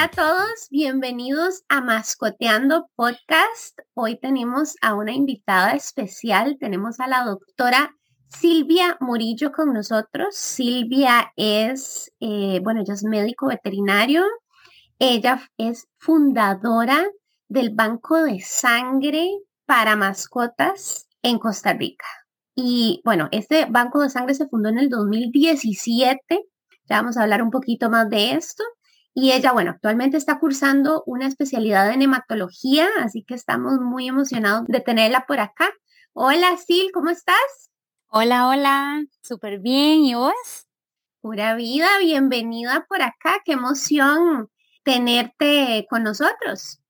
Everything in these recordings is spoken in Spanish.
Hola a todos, bienvenidos a Mascoteando Podcast. Hoy tenemos a una invitada especial, tenemos a la doctora Silvia Murillo con nosotros. Silvia es, eh, bueno, ella es médico veterinario, ella es fundadora del Banco de Sangre para Mascotas en Costa Rica. Y bueno, este Banco de Sangre se fundó en el 2017. Ya vamos a hablar un poquito más de esto. Y ella, bueno, actualmente está cursando una especialidad en hematología, así que estamos muy emocionados de tenerla por acá. Hola, Sil, ¿cómo estás? Hola, hola, súper bien. ¿Y vos? Pura vida, bienvenida por acá. Qué emoción tenerte con nosotros.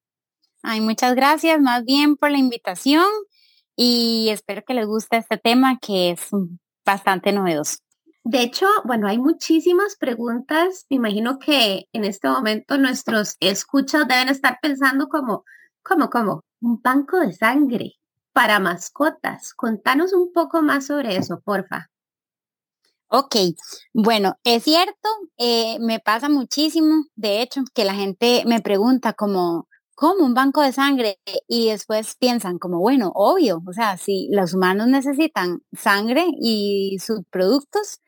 Ay, muchas gracias más bien por la invitación y espero que les guste este tema que es bastante novedoso. De hecho, bueno, hay muchísimas preguntas. Me imagino que en este momento nuestros escuchas deben estar pensando como, como, como, un banco de sangre para mascotas. Contanos un poco más sobre eso, porfa. Ok, bueno, es cierto, eh, me pasa muchísimo, de hecho, que la gente me pregunta como, ¿cómo un banco de sangre? Y después piensan como, bueno, obvio, o sea, si los humanos necesitan sangre y sus productos,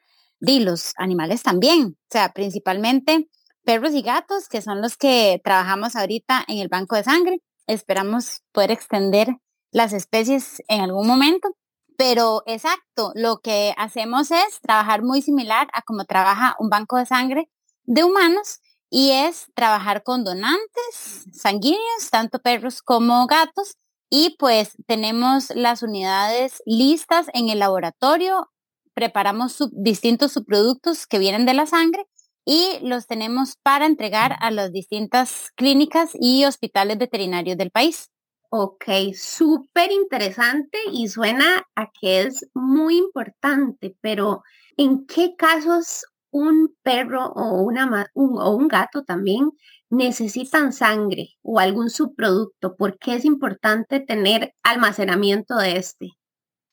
y los animales también, o sea, principalmente perros y gatos, que son los que trabajamos ahorita en el banco de sangre. Esperamos poder extender las especies en algún momento. Pero exacto, lo que hacemos es trabajar muy similar a como trabaja un banco de sangre de humanos y es trabajar con donantes sanguíneos, tanto perros como gatos. Y pues tenemos las unidades listas en el laboratorio preparamos distintos subproductos que vienen de la sangre y los tenemos para entregar a las distintas clínicas y hospitales veterinarios del país. Ok, súper interesante y suena a que es muy importante, pero ¿en qué casos un perro o, una, o un gato también necesitan sangre o algún subproducto? ¿Por qué es importante tener almacenamiento de este?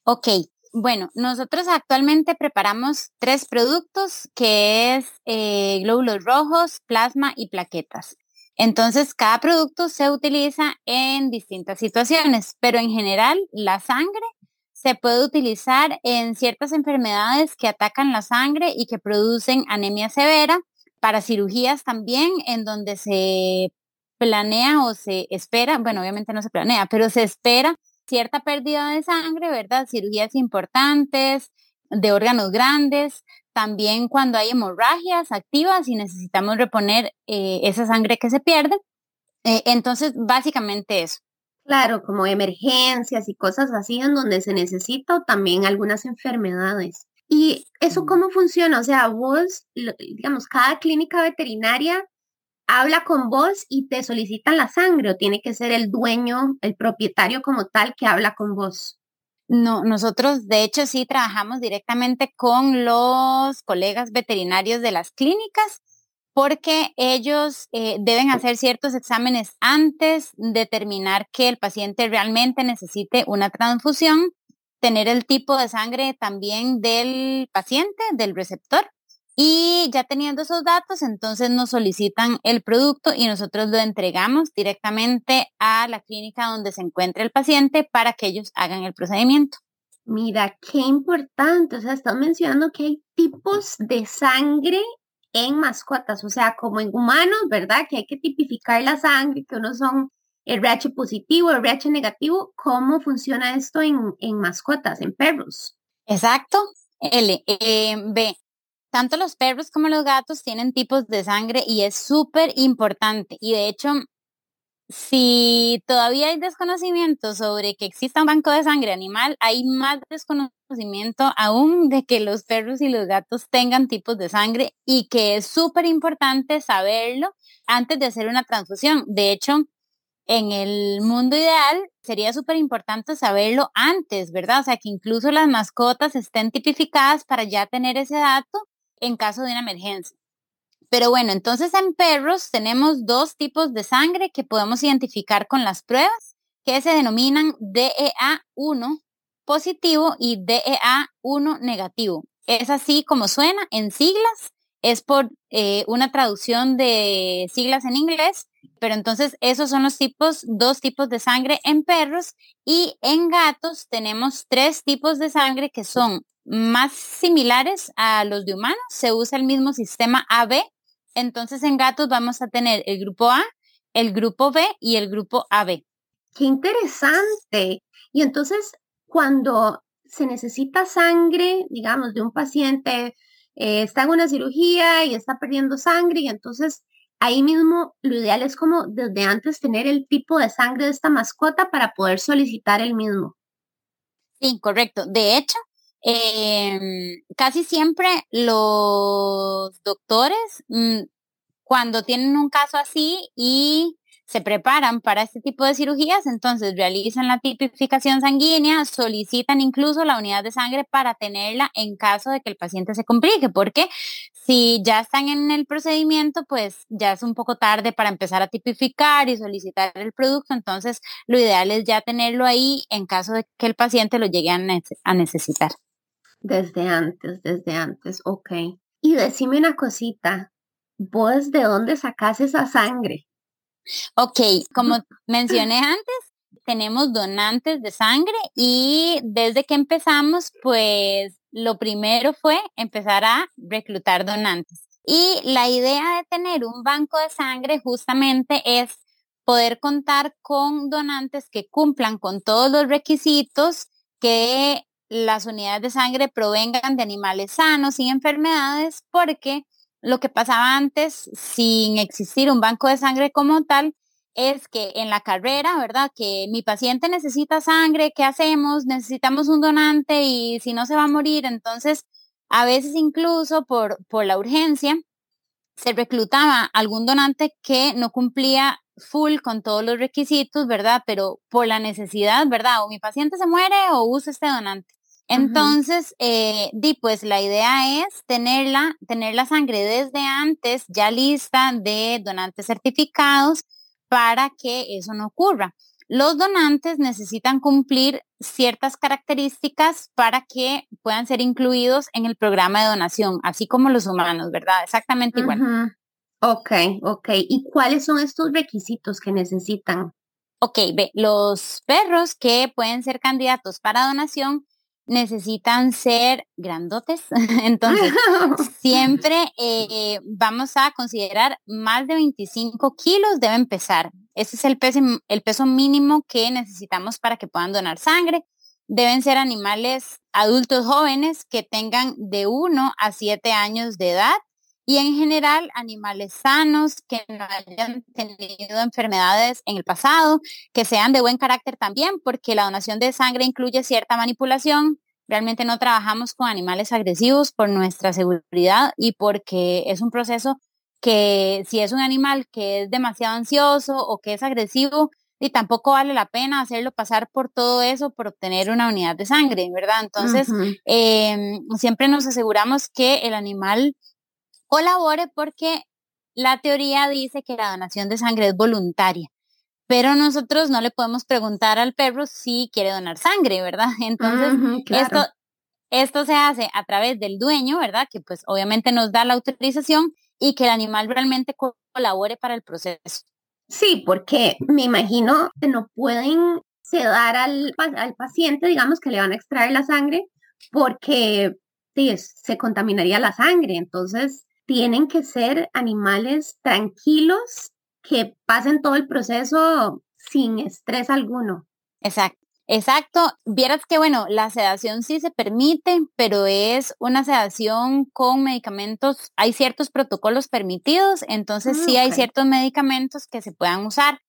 Ok, bueno, nosotros actualmente preparamos tres productos que es eh, glóbulos rojos, plasma y plaquetas. Entonces, cada producto se utiliza en distintas situaciones, pero en general la sangre se puede utilizar en ciertas enfermedades que atacan la sangre y que producen anemia severa, para cirugías también en donde se planea o se espera, bueno, obviamente no se planea, pero se espera cierta pérdida de sangre, ¿verdad? Cirugías importantes, de órganos grandes, también cuando hay hemorragias activas y necesitamos reponer eh, esa sangre que se pierde. Eh, entonces, básicamente eso. Claro, como emergencias y cosas así en donde se necesita o también algunas enfermedades. ¿Y eso cómo funciona? O sea, vos, digamos, cada clínica veterinaria habla con vos y te solicitan la sangre o tiene que ser el dueño, el propietario como tal que habla con vos? No, nosotros de hecho sí trabajamos directamente con los colegas veterinarios de las clínicas porque ellos eh, deben hacer ciertos exámenes antes, determinar que el paciente realmente necesite una transfusión, tener el tipo de sangre también del paciente, del receptor, y ya teniendo esos datos, entonces nos solicitan el producto y nosotros lo entregamos directamente a la clínica donde se encuentra el paciente para que ellos hagan el procedimiento. Mira, qué importante. O sea, estás mencionando que hay tipos de sangre en mascotas, o sea, como en humanos, ¿verdad? Que hay que tipificar la sangre, que unos son RH positivo, RH negativo. ¿Cómo funciona esto en, en mascotas, en perros? Exacto. L, eh, B, tanto los perros como los gatos tienen tipos de sangre y es súper importante. Y de hecho, si todavía hay desconocimiento sobre que exista un banco de sangre animal, hay más desconocimiento aún de que los perros y los gatos tengan tipos de sangre y que es súper importante saberlo antes de hacer una transfusión. De hecho, en el mundo ideal sería súper importante saberlo antes, ¿verdad? O sea, que incluso las mascotas estén tipificadas para ya tener ese dato en caso de una emergencia. Pero bueno, entonces en perros tenemos dos tipos de sangre que podemos identificar con las pruebas, que se denominan DEA1 positivo y DEA1 negativo. Es así como suena en siglas es por eh, una traducción de siglas en inglés, pero entonces esos son los tipos, dos tipos de sangre en perros y en gatos tenemos tres tipos de sangre que son más similares a los de humanos, se usa el mismo sistema AB, entonces en gatos vamos a tener el grupo A, el grupo B y el grupo AB. Qué interesante. Y entonces, cuando se necesita sangre, digamos, de un paciente, eh, está en una cirugía y está perdiendo sangre, y entonces ahí mismo lo ideal es como desde antes tener el tipo de sangre de esta mascota para poder solicitar el mismo. Sí, correcto. De hecho, em, casi siempre los doctores, mm, cuando tienen un caso así y se preparan para este tipo de cirugías, entonces realizan la tipificación sanguínea, solicitan incluso la unidad de sangre para tenerla en caso de que el paciente se complique, porque si ya están en el procedimiento, pues ya es un poco tarde para empezar a tipificar y solicitar el producto, entonces lo ideal es ya tenerlo ahí en caso de que el paciente lo llegue a, necesitar. Desde antes, desde antes, ok. Y decime una cosita, ¿vos de dónde sacas esa sangre? Ok, como mencioné antes, tenemos donantes de sangre y desde que empezamos, pues lo primero fue empezar a reclutar donantes. Y la idea de tener un banco de sangre justamente es poder contar con donantes que cumplan con todos los requisitos que las unidades de sangre provengan de animales sanos y enfermedades, porque lo que pasaba antes, sin existir un banco de sangre como tal, es que en la carrera, ¿verdad? Que mi paciente necesita sangre, ¿qué hacemos? Necesitamos un donante y si no se va a morir, entonces a veces incluso por, por la urgencia se reclutaba algún donante que no cumplía full con todos los requisitos, ¿verdad? Pero por la necesidad, ¿verdad? O mi paciente se muere o usa este donante. Entonces, eh, di, pues la idea es tenerla, tener la sangre desde antes ya lista de donantes certificados para que eso no ocurra. Los donantes necesitan cumplir ciertas características para que puedan ser incluidos en el programa de donación, así como los humanos, ¿verdad? Exactamente igual. Ok, ok. ¿Y cuáles son estos requisitos que necesitan? Ok, ve, los perros que pueden ser candidatos para donación necesitan ser grandotes. Entonces, siempre eh, vamos a considerar más de 25 kilos deben pesar. Ese es el peso, el peso mínimo que necesitamos para que puedan donar sangre. Deben ser animales adultos jóvenes que tengan de 1 a 7 años de edad y en general animales sanos que no hayan tenido enfermedades en el pasado, que sean de buen carácter también, porque la donación de sangre incluye cierta manipulación. Realmente no trabajamos con animales agresivos por nuestra seguridad y porque es un proceso que si es un animal que es demasiado ansioso o que es agresivo, y tampoco vale la pena hacerlo pasar por todo eso por obtener una unidad de sangre, ¿verdad? Entonces, em, siempre nos aseguramos que el animal colabore porque la teoría dice que la donación de sangre es voluntaria, pero nosotros no le podemos preguntar al perro si quiere donar sangre, ¿verdad? Entonces, esto, esto se hace a través del dueño, ¿verdad? Que pues obviamente nos da la autorización y que el animal realmente colabore para el proceso. Sí, porque me imagino que no pueden sedar al, al paciente, digamos, que le van a extraer la sangre, porque sí, se contaminaría la sangre. Entonces, tienen que ser animales tranquilos que pasen todo el proceso sin estrés alguno. Exacto. Exacto. Vieras que, bueno, la sedación sí se permite, pero es una sedación con medicamentos. Hay ciertos protocolos permitidos, entonces sí hay ciertos medicamentos que se puedan usar.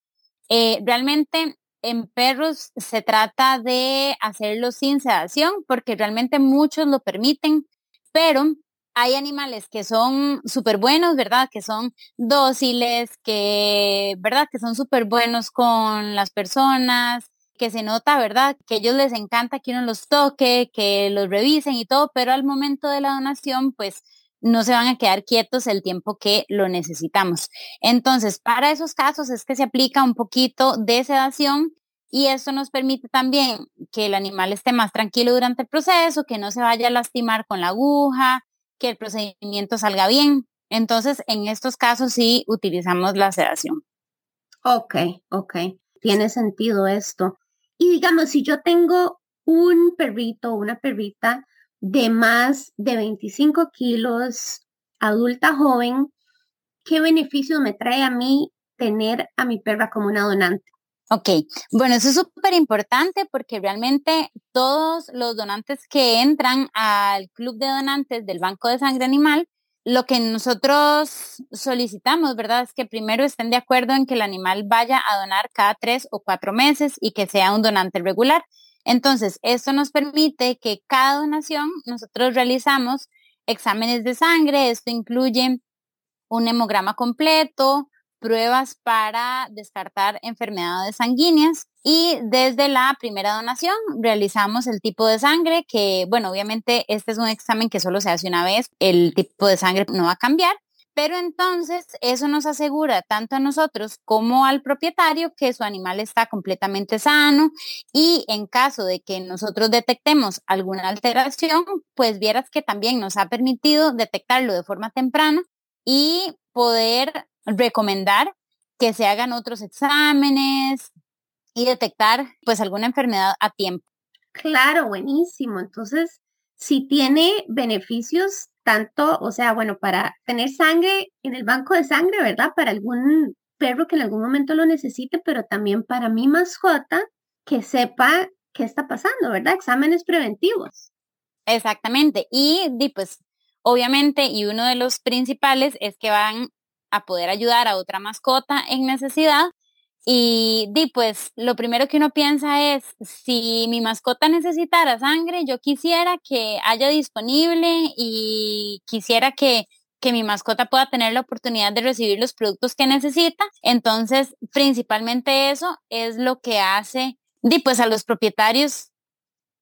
Eh, realmente en perros se trata de hacerlo sin sedación porque realmente muchos lo permiten, pero hay animales que son súper buenos, ¿verdad? Que son dóciles, que, ¿verdad? Que son súper buenos con las personas, que se nota, ¿verdad? Que a ellos les encanta que uno los toque, que los revisen y todo, pero al momento de la donación, pues no se van a quedar quietos el tiempo que lo necesitamos. Entonces, para esos casos es que se aplica un poquito de sedación y eso nos permite también que el animal esté más tranquilo durante el proceso, que no se vaya a lastimar con la aguja, que el procedimiento salga bien. Entonces, en estos casos sí utilizamos la sedación. Ok, ok. Tiene sentido esto. Y digamos, si yo tengo un perrito o una perrita de más de 25 kilos, adulta joven, ¿qué beneficio me trae a mí tener a mi perra como una donante? Ok, bueno, eso es súper importante porque realmente todos los donantes que entran al club de donantes del Banco de Sangre Animal, lo que nosotros solicitamos, ¿verdad? Es que primero estén de acuerdo en que el animal vaya a donar cada tres o cuatro meses y que sea un donante regular. Entonces, esto nos permite que cada donación nosotros realizamos exámenes de sangre, esto incluye un hemograma completo, pruebas para descartar enfermedades sanguíneas y desde la primera donación realizamos el tipo de sangre que, bueno, obviamente este es un examen que solo se hace una vez, el tipo de sangre no va a cambiar, pero entonces eso nos asegura tanto a nosotros como al propietario que su animal está completamente sano y en caso de que nosotros detectemos alguna alteración, pues vieras que también nos ha permitido detectarlo de forma temprana y poder recomendar que se hagan otros exámenes y detectar pues alguna enfermedad a tiempo. Claro, buenísimo. Entonces, si tiene beneficios tanto, o sea, bueno, para tener sangre en el banco de sangre, ¿verdad? Para algún perro que en algún momento lo necesite, pero también para mi mascota que sepa qué está pasando, ¿verdad? Exámenes preventivos. Exactamente. Y, pues, obviamente, y uno de los principales es que van a poder ayudar a otra mascota en necesidad. Y di, pues lo primero que uno piensa es, si mi mascota necesitara sangre, yo quisiera que haya disponible y quisiera que, que mi mascota pueda tener la oportunidad de recibir los productos que necesita. Entonces, principalmente eso es lo que hace, di, pues a los propietarios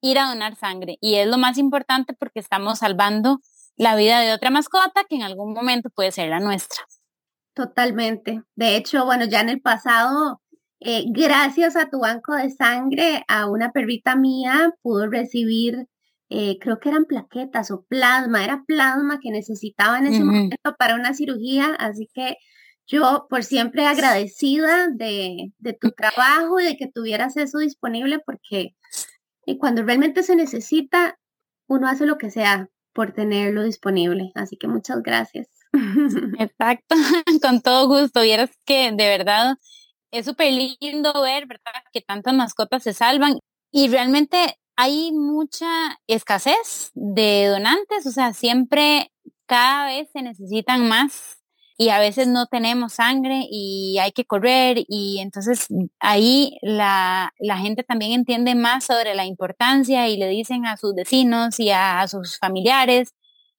ir a donar sangre. Y es lo más importante porque estamos salvando la vida de otra mascota que en algún momento puede ser la nuestra. Totalmente. De hecho, bueno, ya en el pasado, eh, gracias a tu banco de sangre, a una perrita mía pudo recibir, eh, creo que eran plaquetas o plasma, era plasma que necesitaba en ese momento para una cirugía, así que yo por siempre agradecida de, de tu trabajo y de que tuvieras eso disponible porque eh, cuando realmente se necesita, uno hace lo que sea por tenerlo disponible. Así que muchas gracias. Exacto, con todo gusto. Vieras que de verdad es súper lindo ver, ¿verdad? Que tantas mascotas se salvan y realmente hay mucha escasez de donantes, o sea, siempre cada vez se necesitan más y a veces no tenemos sangre y hay que correr y entonces ahí la, la gente también entiende más sobre la importancia y le dicen a sus vecinos y a sus familiares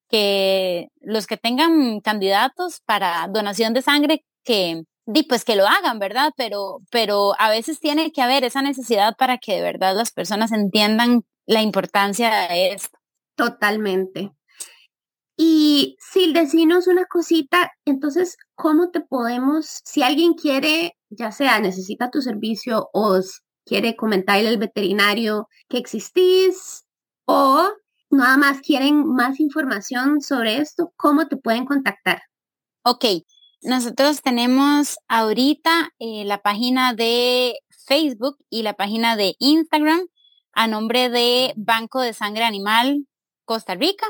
que los que tengan candidatos para donación de sangre, que pues que lo hagan, ¿verdad? Pero, pero a veces tiene que haber esa necesidad para que de verdad las personas entiendan la importancia de esto. Totalmente. Y si decinos una cosita, entonces, ¿cómo te podemos, si alguien quiere, ya sea necesita tu servicio o quiere comentarle al veterinario que existís o nada más quieren más información sobre esto, ¿cómo te pueden contactar? Ok, nosotros tenemos ahorita eh, la página de Facebook y la página de Instagram a nombre de Banco de Sangre Animal Costa Rica.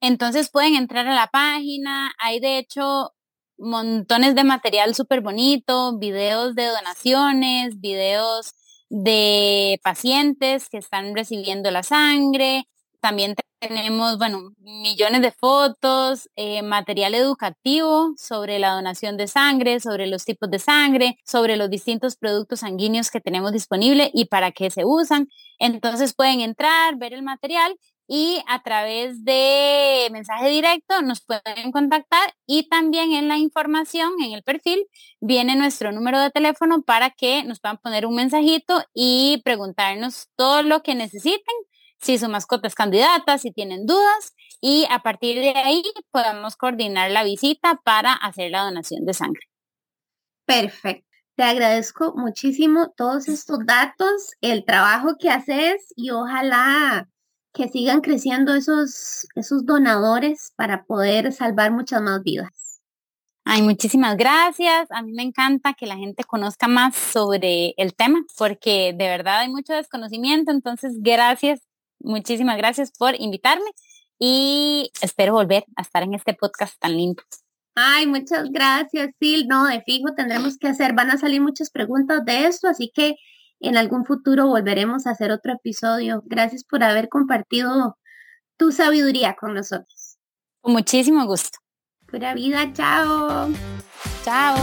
Entonces pueden entrar a la página, hay de hecho montones de material súper bonito, videos de donaciones, videos de pacientes que están recibiendo la sangre, también tenemos, bueno, millones de fotos, eh, material educativo sobre la donación de sangre, sobre los tipos de sangre, sobre los distintos productos sanguíneos que tenemos disponibles y para qué se usan. Entonces pueden entrar, ver el material y a través de mensaje directo nos pueden contactar y también en la información, en el perfil, viene nuestro número de teléfono para que nos puedan poner un mensajito y preguntarnos todo lo que necesiten si su mascota es candidata, si tienen dudas y a partir de ahí podemos coordinar la visita para hacer la donación de sangre. Perfecto. Te agradezco muchísimo todos estos datos, el trabajo que haces y ojalá que sigan creciendo esos, esos donadores para poder salvar muchas más vidas. Ay, muchísimas gracias. A mí me encanta que la gente conozca más sobre el tema, porque de verdad hay mucho desconocimiento. Entonces, gracias, muchísimas gracias por invitarme y espero volver a estar en este podcast tan lindo. Ay, muchas gracias, Sil. No, de fijo tendremos que hacer, van a salir muchas preguntas de esto, así que en algún futuro volveremos a hacer otro episodio. Gracias por haber compartido tu sabiduría con nosotros. Con muchísimo gusto. Pura vida, chao. Chao.